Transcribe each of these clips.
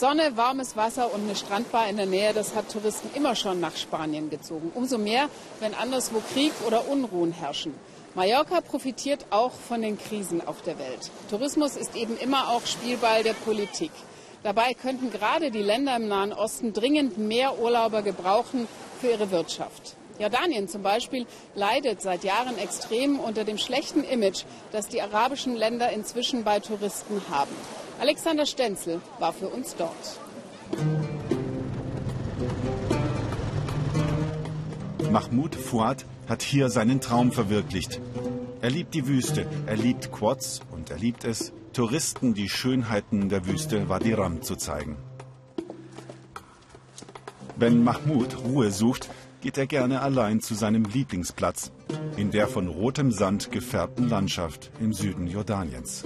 Sonne, warmes Wasser und eine Strandbar in der Nähe, das hat Touristen immer schon nach Spanien gezogen. Umso mehr, wenn anderswo Krieg oder Unruhen herrschen. Mallorca profitiert auch von den Krisen auf der Welt. Tourismus ist eben immer auch Spielball der Politik. Dabei könnten gerade die Länder im Nahen Osten dringend mehr Urlauber gebrauchen für ihre Wirtschaft. Jordanien zum Beispiel leidet seit Jahren extrem unter dem schlechten Image, das die arabischen Länder inzwischen bei Touristen haben. Alexander Stenzel war für uns dort. Mahmoud Fuad hat hier seinen Traum verwirklicht. Er liebt die Wüste, er liebt Quads und er liebt es, Touristen die Schönheiten der Wüste Wadi Ram zu zeigen. Wenn Mahmoud Ruhe sucht, geht er gerne allein zu seinem Lieblingsplatz, in der von rotem Sand gefärbten Landschaft im Süden Jordaniens.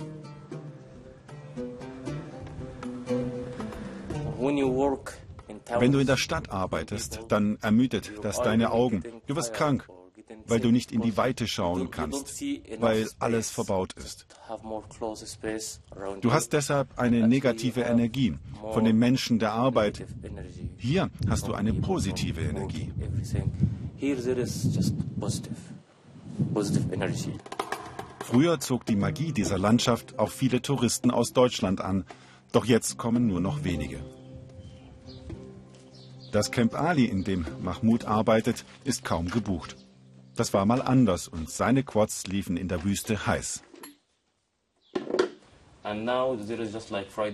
Wenn du in der Stadt arbeitest, dann ermüdet das deine Augen. Du wirst krank, weil du nicht in die Weite schauen kannst, weil alles verbaut ist. Du hast deshalb eine negative Energie von den Menschen der Arbeit. Hier hast du eine positive Energie. Früher zog die Magie dieser Landschaft auch viele Touristen aus Deutschland an, doch jetzt kommen nur noch wenige. Das Camp Ali, in dem Mahmoud arbeitet, ist kaum gebucht. Das war mal anders und seine Quads liefen in der Wüste heiß.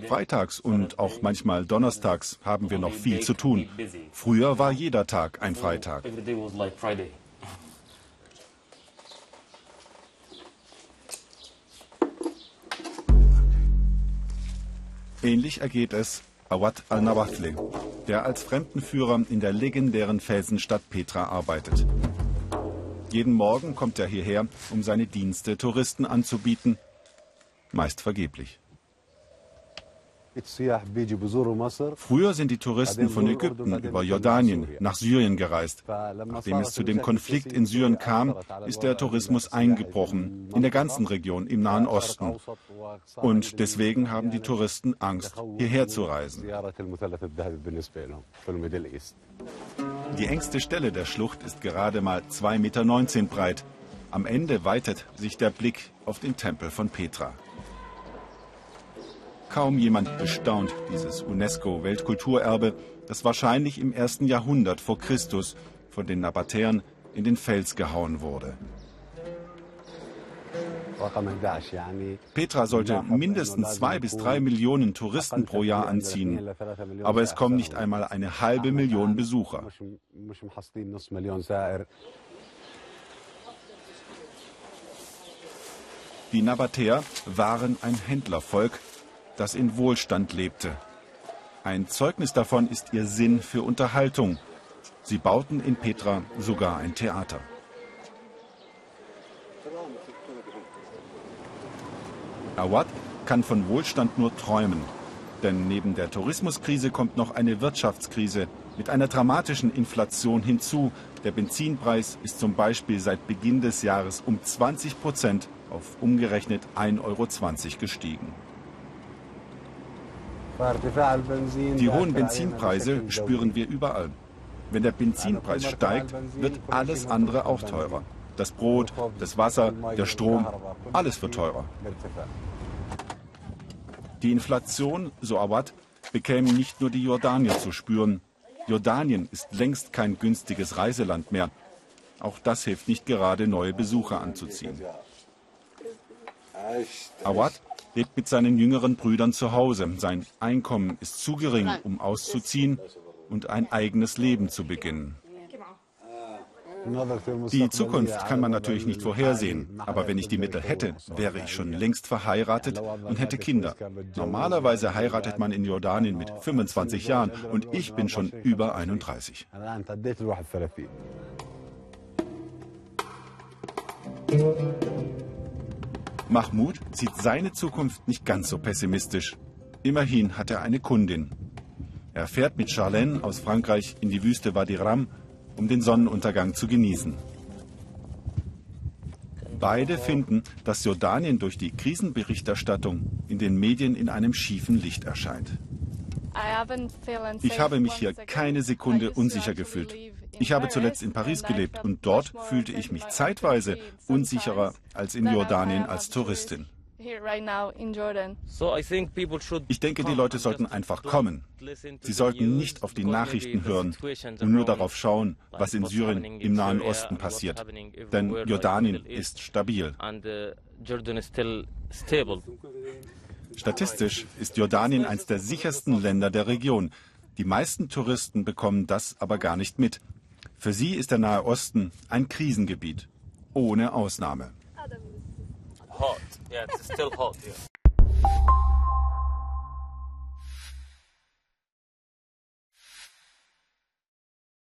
Freitags und auch manchmal donnerstags haben wir noch viel zu tun. Früher war jeder Tag ein Freitag. Ähnlich ergeht es Awad al-Nawafle, der als Fremdenführer in der legendären Felsenstadt Petra arbeitet. Jeden Morgen kommt er hierher, um seine Dienste Touristen anzubieten, meist vergeblich. Früher sind die Touristen von Ägypten über Jordanien nach Syrien gereist. Nachdem es zu dem Konflikt in Syrien kam, ist der Tourismus eingebrochen, in der ganzen Region im Nahen Osten. Und deswegen haben die Touristen Angst, hierher zu reisen. Die engste Stelle der Schlucht ist gerade mal 2,19 Meter breit. Am Ende weitet sich der Blick auf den Tempel von Petra. Kaum jemand bestaunt dieses UNESCO-Weltkulturerbe, das wahrscheinlich im ersten Jahrhundert vor Christus von den Nabatäern in den Fels gehauen wurde. Petra sollte mindestens zwei bis drei Millionen Touristen pro Jahr anziehen, aber es kommen nicht einmal eine halbe Million Besucher. Die Nabatäer waren ein Händlervolk, das in Wohlstand lebte. Ein Zeugnis davon ist ihr Sinn für Unterhaltung. Sie bauten in Petra sogar ein Theater. Awad kann von Wohlstand nur träumen. Denn neben der Tourismuskrise kommt noch eine Wirtschaftskrise mit einer dramatischen Inflation hinzu. Der Benzinpreis ist zum Beispiel seit Beginn des Jahres um 20 Prozent auf umgerechnet 1,20 Euro gestiegen. Die hohen Benzinpreise spüren wir überall. Wenn der Benzinpreis steigt, wird alles andere auch teurer. Das Brot, das Wasser, der Strom, alles wird teurer. Die Inflation, so Awad, bekämen nicht nur die Jordanier zu spüren. Jordanien ist längst kein günstiges Reiseland mehr. Auch das hilft nicht gerade, neue Besucher anzuziehen. Awad lebt mit seinen jüngeren Brüdern zu Hause. Sein Einkommen ist zu gering, um auszuziehen und ein eigenes Leben zu beginnen. Die Zukunft kann man natürlich nicht vorhersehen, aber wenn ich die Mittel hätte, wäre ich schon längst verheiratet und hätte Kinder. Normalerweise heiratet man in Jordanien mit 25 Jahren und ich bin schon über 31. Mahmoud sieht seine Zukunft nicht ganz so pessimistisch. Immerhin hat er eine Kundin. Er fährt mit Charlene aus Frankreich in die Wüste Wadi Ram, um den Sonnenuntergang zu genießen. Beide finden, dass Jordanien durch die Krisenberichterstattung in den Medien in einem schiefen Licht erscheint. Ich habe mich hier keine Sekunde unsicher gefühlt. Ich habe zuletzt in Paris gelebt und dort fühlte ich mich zeitweise unsicherer als in Jordanien als Touristin. Ich denke, die Leute sollten einfach kommen. Sie sollten nicht auf die Nachrichten hören und nur darauf schauen, was in Syrien im Nahen Osten passiert. Denn Jordanien ist stabil. Statistisch ist Jordanien eines der sichersten Länder der Region. Die meisten Touristen bekommen das aber gar nicht mit. Für sie ist der Nahe Osten ein Krisengebiet. Ohne Ausnahme. Hot. Yeah, it's still hot here.